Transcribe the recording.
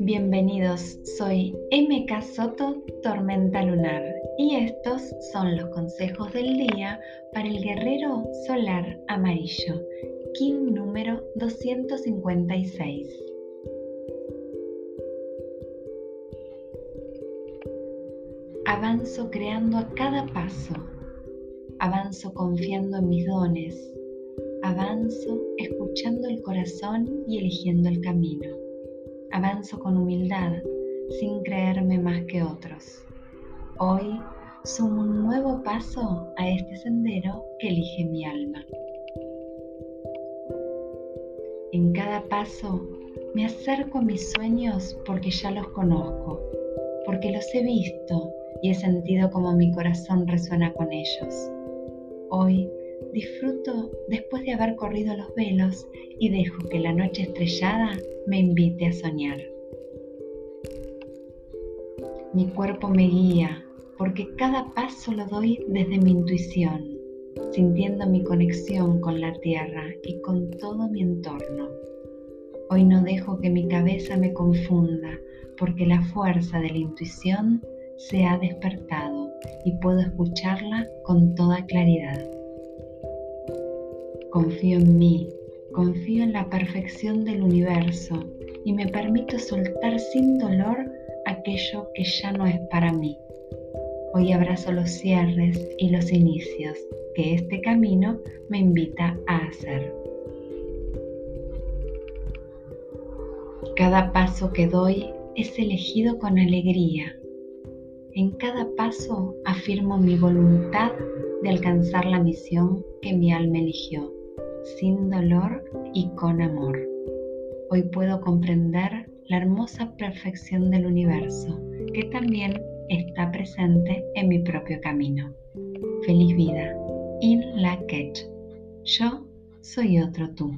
Bienvenidos, soy MK Soto, Tormenta Lunar, y estos son los consejos del día para el guerrero solar amarillo, King número 256. Avanzo creando a cada paso, avanzo confiando en mis dones, avanzo escuchando el corazón y eligiendo el camino avanzo con humildad, sin creerme más que otros. Hoy sumo un nuevo paso a este sendero que elige mi alma. En cada paso me acerco a mis sueños porque ya los conozco, porque los he visto y he sentido como mi corazón resuena con ellos. Hoy disfruto después de haber corrido los velos y dejo que la noche estrellada me invite a soñar. Mi cuerpo me guía porque cada paso lo doy desde mi intuición, sintiendo mi conexión con la tierra y con todo mi entorno. Hoy no dejo que mi cabeza me confunda porque la fuerza de la intuición se ha despertado y puedo escucharla con toda claridad. Confío en mí, confío en la perfección del universo y me permito soltar sin dolor aquello que ya no es para mí. Hoy abrazo los cierres y los inicios que este camino me invita a hacer. Cada paso que doy es elegido con alegría. En cada paso afirmo mi voluntad de alcanzar la misión que mi alma eligió sin dolor y con amor. Hoy puedo comprender la hermosa perfección del universo que también está presente en mi propio camino. Feliz vida. In la Ketch. Yo soy otro tú.